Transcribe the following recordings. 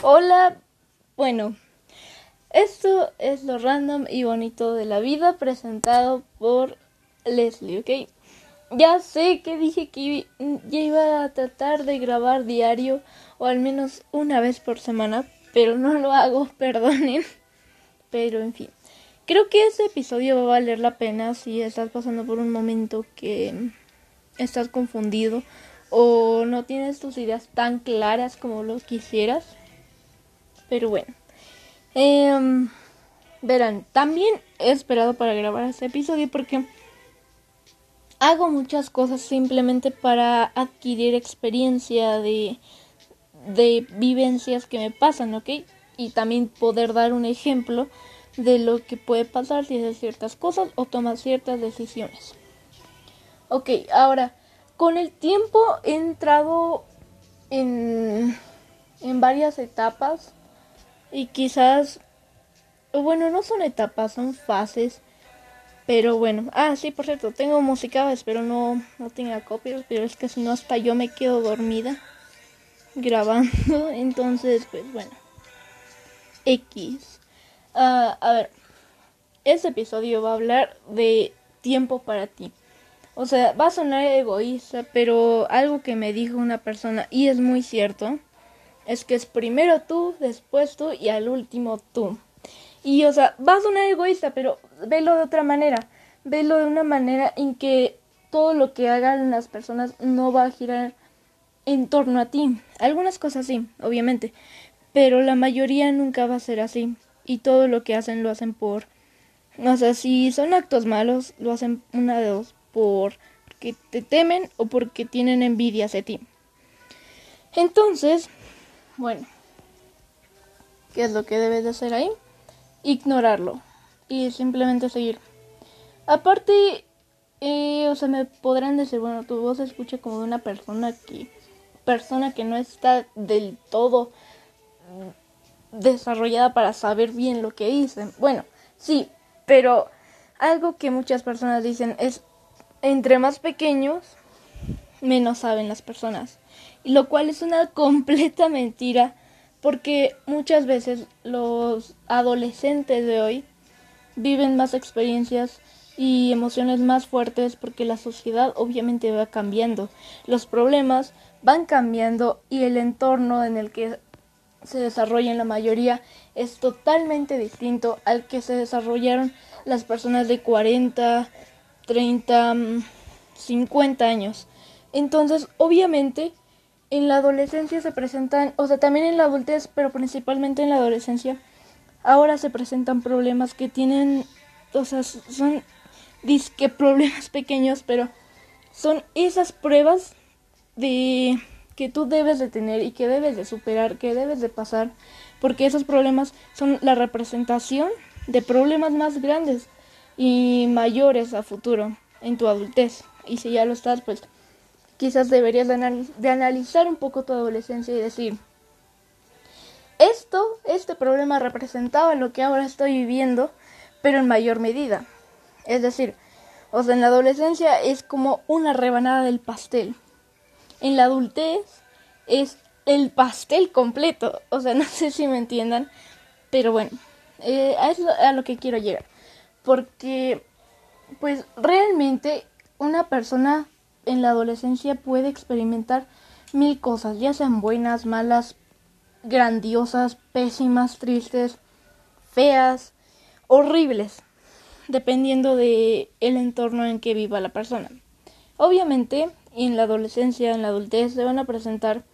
Hola, bueno, esto es lo random y bonito de la vida presentado por Leslie, ¿ok? Ya sé que dije que ya iba a tratar de grabar diario o al menos una vez por semana, pero no lo hago, perdonen. Pero en fin, creo que este episodio va a valer la pena si estás pasando por un momento que estás confundido o no tienes tus ideas tan claras como lo quisieras. Pero bueno. Em, verán, también he esperado para grabar este episodio porque hago muchas cosas simplemente para adquirir experiencia de, de vivencias que me pasan, ¿ok? Y también poder dar un ejemplo de lo que puede pasar si haces ciertas cosas o tomas ciertas decisiones. Ok, ahora, con el tiempo he entrado en, en varias etapas y quizás, bueno, no son etapas, son fases. Pero bueno, ah, sí, por cierto, tengo música, espero no, no tenga copias, pero es que si no hasta yo me quedo dormida grabando. Entonces, pues bueno. X. Ah, a ver, este episodio va a hablar de tiempo para ti. O sea, va a sonar egoísta, pero algo que me dijo una persona, y es muy cierto, es que es primero tú, después tú y al último tú. Y o sea, va a sonar egoísta, pero velo de otra manera. Velo de una manera en que todo lo que hagan las personas no va a girar en torno a ti. Algunas cosas sí, obviamente, pero la mayoría nunca va a ser así. Y todo lo que hacen lo hacen por... O sea, si son actos malos, lo hacen una de dos, por que te temen o porque tienen envidia hacia ti. Entonces, bueno, ¿qué es lo que debes de hacer ahí? Ignorarlo y simplemente seguir. Aparte, eh, o sea, me podrán decir, bueno, tu voz se escucha como de una persona que, persona que no está del todo desarrollada para saber bien lo que dicen. Bueno, sí, pero algo que muchas personas dicen es, entre más pequeños, menos saben las personas lo cual es una completa mentira porque muchas veces los adolescentes de hoy viven más experiencias y emociones más fuertes porque la sociedad obviamente va cambiando, los problemas van cambiando y el entorno en el que se desarrollan la mayoría es totalmente distinto al que se desarrollaron las personas de 40, 30, 50 años. Entonces, obviamente, en la adolescencia se presentan, o sea, también en la adultez, pero principalmente en la adolescencia, ahora se presentan problemas que tienen, o sea, son disque problemas pequeños, pero son esas pruebas de que tú debes de tener y que debes de superar, que debes de pasar, porque esos problemas son la representación de problemas más grandes y mayores a futuro en tu adultez. Y si ya lo estás, pues quizás deberías de, analizar un poco tu adolescencia y decir, esto, este problema representaba lo que ahora estoy viviendo, pero en mayor medida. Es decir, o sea, en la adolescencia es como una rebanada del pastel. En la adultez es el pastel completo. O sea, no sé si me entiendan, pero bueno, eh, a eso a lo que quiero llegar. Porque, pues realmente una persona en la adolescencia puede experimentar mil cosas, ya sean buenas, malas, grandiosas, pésimas, tristes, feas, horribles, dependiendo de el entorno en que viva la persona. Obviamente, en la adolescencia, en la adultez se van a presentar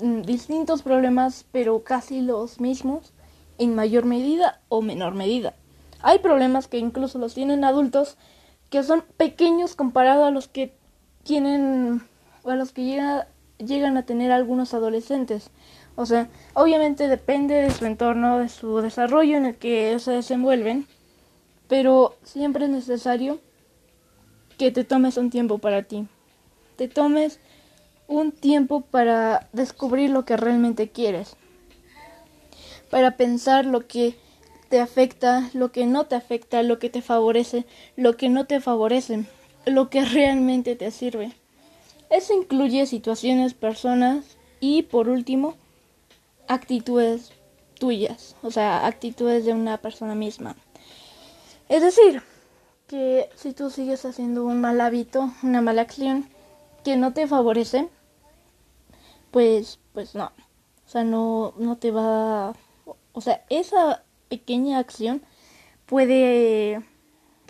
mm, distintos problemas, pero casi los mismos en mayor medida o menor medida. Hay problemas que incluso los tienen adultos que son pequeños comparado a los que tienen, a los que llegan a tener algunos adolescentes. O sea, obviamente depende de su entorno, de su desarrollo en el que se desenvuelven, pero siempre es necesario que te tomes un tiempo para ti. Te tomes un tiempo para descubrir lo que realmente quieres. Para pensar lo que te afecta, lo que no te afecta, lo que te favorece, lo que no te favorece lo que realmente te sirve. Eso incluye situaciones, personas y, por último, actitudes tuyas, o sea, actitudes de una persona misma. Es decir, que si tú sigues haciendo un mal hábito, una mala acción que no te favorece, pues, pues no. O sea, no, no te va... O sea, esa pequeña acción puede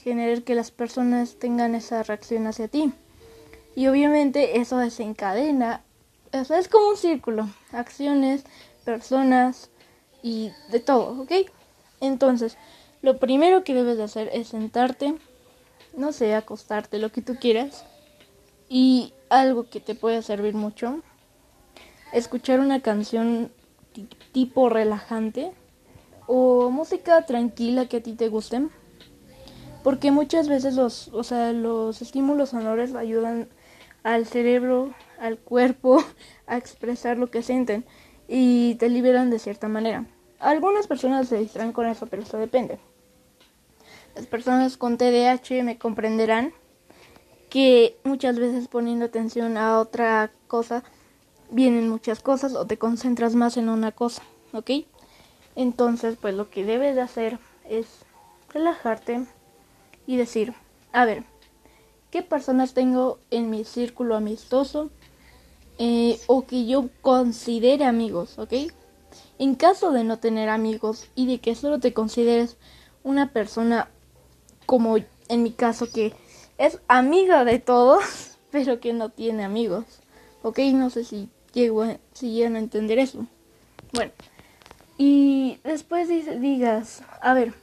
generar que las personas tengan esa reacción hacia ti. Y obviamente eso desencadena, o es como un círculo, acciones, personas y de todo, ¿ok? Entonces, lo primero que debes de hacer es sentarte, no sé, acostarte, lo que tú quieras. Y algo que te puede servir mucho, escuchar una canción tipo relajante o música tranquila que a ti te guste. Porque muchas veces los, o sea, los estímulos sonores ayudan al cerebro, al cuerpo, a expresar lo que sienten y te liberan de cierta manera. Algunas personas se distraen con eso, pero eso depende. Las personas con TDAH me comprenderán que muchas veces poniendo atención a otra cosa vienen muchas cosas o te concentras más en una cosa, ¿ok? Entonces, pues lo que debes de hacer es relajarte y decir, a ver, ¿qué personas tengo en mi círculo amistoso eh, o que yo considere amigos, ¿ok? En caso de no tener amigos y de que solo te consideres una persona como en mi caso que es amiga de todos, pero que no tiene amigos, ¿ok? No sé si llego si llegan a entender eso. Bueno, y después digas, a ver,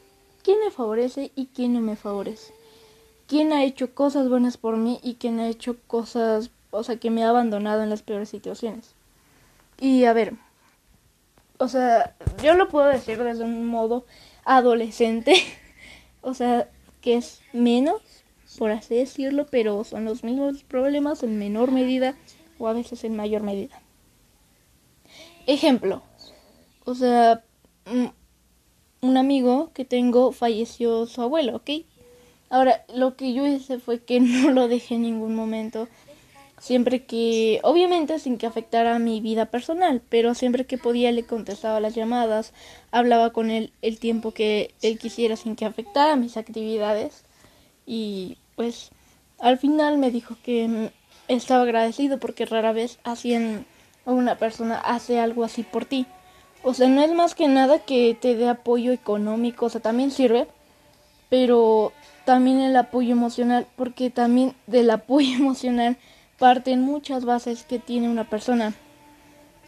¿quién me favorece y quién no me favorece? ¿Quién ha hecho cosas buenas por mí y quién ha hecho cosas, o sea, que me ha abandonado en las peores situaciones? Y a ver, o sea, yo lo puedo decir desde un modo adolescente, o sea, que es menos, por así decirlo, pero son los mismos problemas en menor medida o a veces en mayor medida. Ejemplo, o sea, mm, un amigo que tengo falleció su abuelo, ¿ok? Ahora, lo que yo hice fue que no lo dejé en ningún momento. Siempre que, obviamente sin que afectara a mi vida personal, pero siempre que podía le contestaba las llamadas, hablaba con él el tiempo que él quisiera sin que afectara mis actividades. Y pues al final me dijo que mm, estaba agradecido porque rara vez hacían una persona hace algo así por ti. O sea, no es más que nada que te dé apoyo económico, o sea, también sirve, pero también el apoyo emocional, porque también del apoyo emocional parten muchas bases que tiene una persona,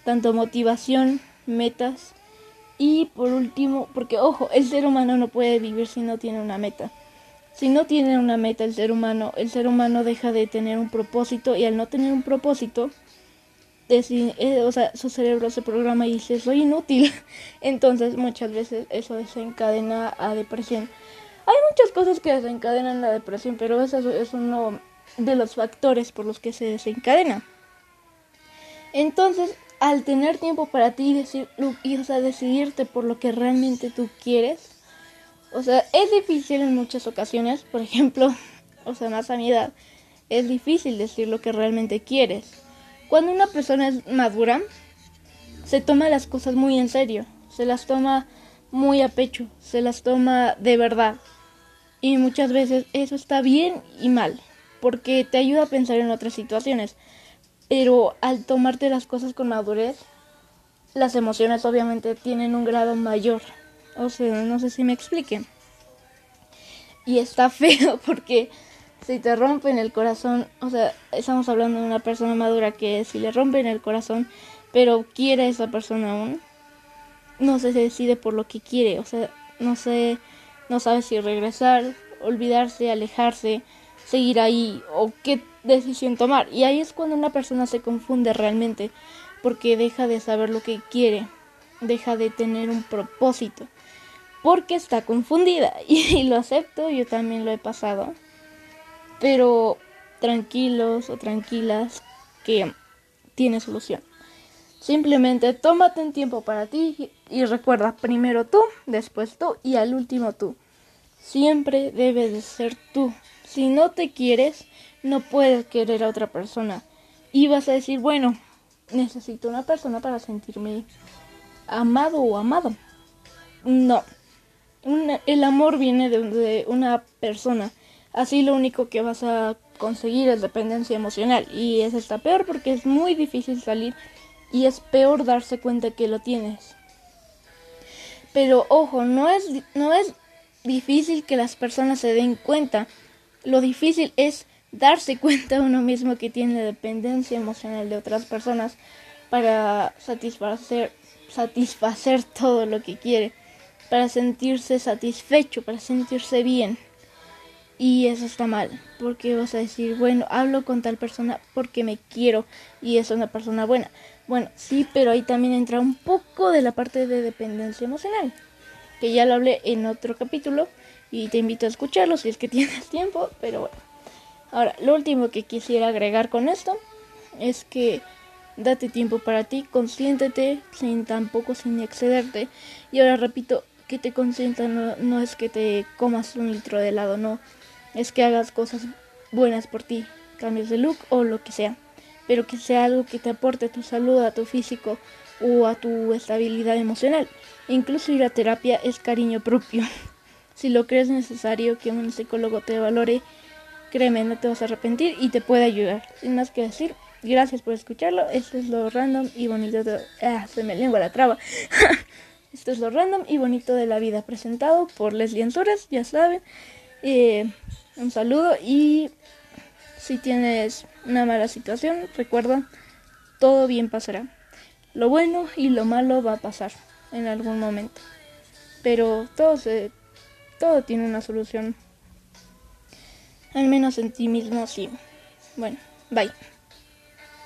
tanto motivación, metas y por último, porque ojo, el ser humano no puede vivir si no tiene una meta. Si no tiene una meta el ser humano, el ser humano deja de tener un propósito y al no tener un propósito, eh, o sea, su cerebro se programa y dice soy inútil. Entonces muchas veces eso desencadena a depresión. Hay muchas cosas que desencadenan la depresión, pero eso es uno de los factores por los que se desencadena. Entonces, al tener tiempo para ti decir, y, o sea, decidirte por lo que realmente tú quieres, o sea, es difícil en muchas ocasiones, por ejemplo, o sea, más a mi edad, es difícil decir lo que realmente quieres cuando una persona es madura, se toma las cosas muy en serio, se las toma muy a pecho, se las toma de verdad. Y muchas veces eso está bien y mal, porque te ayuda a pensar en otras situaciones. Pero al tomarte las cosas con madurez, las emociones obviamente tienen un grado mayor. O sea, no sé si me expliquen. Y está feo porque si te rompen el corazón, o sea, estamos hablando de una persona madura que si le rompen el corazón, pero quiere a esa persona aún, no se decide por lo que quiere, o sea, no sé, no sabe si regresar, olvidarse, alejarse, seguir ahí o qué decisión tomar. Y ahí es cuando una persona se confunde realmente, porque deja de saber lo que quiere, deja de tener un propósito, porque está confundida. Y, lo acepto, yo también lo he pasado pero tranquilos o tranquilas que tiene solución. Simplemente tómate un tiempo para ti y recuerda primero tú, después tú y al último tú. Siempre debes de ser tú. Si no te quieres, no puedes querer a otra persona. Y vas a decir, bueno, necesito una persona para sentirme amado o amado. No. el amor viene de, de una persona. Así lo único que vas a conseguir es dependencia emocional. Y eso está peor porque es muy difícil salir y es peor darse cuenta que lo tienes. Pero ojo, no es, no es difícil que las personas se den cuenta. Lo difícil es darse cuenta uno mismo que tiene dependencia emocional de otras personas para satisfacer, satisfacer todo lo que quiere, para sentirse satisfecho, para sentirse bien. Y eso está mal, porque vas a decir, bueno, hablo con tal persona porque me quiero y es una persona buena. Bueno, sí, pero ahí también entra un poco de la parte de dependencia emocional, que ya lo hablé en otro capítulo y te invito a escucharlo si es que tienes tiempo, pero bueno. Ahora, lo último que quisiera agregar con esto es que date tiempo para ti, consiéntete sin tampoco sin excederte. Y ahora repito, que te consienta no, no es que te comas un litro de helado, no, es que hagas cosas buenas por ti, cambios de look o lo que sea pero que sea algo que te aporte a tu salud, a tu físico o a tu estabilidad emocional. Incluso ir a terapia es cariño propio. si lo crees necesario que un psicólogo te valore, créeme, no te vas a arrepentir y te puede ayudar. Sin más que decir, gracias por escucharlo. Esto es lo random y bonito de... Ah, se me lengua la traba. Esto es lo random y bonito de la vida, presentado por Leslie Anzures, ya saben. Eh, un saludo y si tienes una mala situación, recuerda, todo bien pasará. Lo bueno y lo malo va a pasar en algún momento. Pero todo se, todo tiene una solución. Al menos en ti mismo sí. Bueno, bye.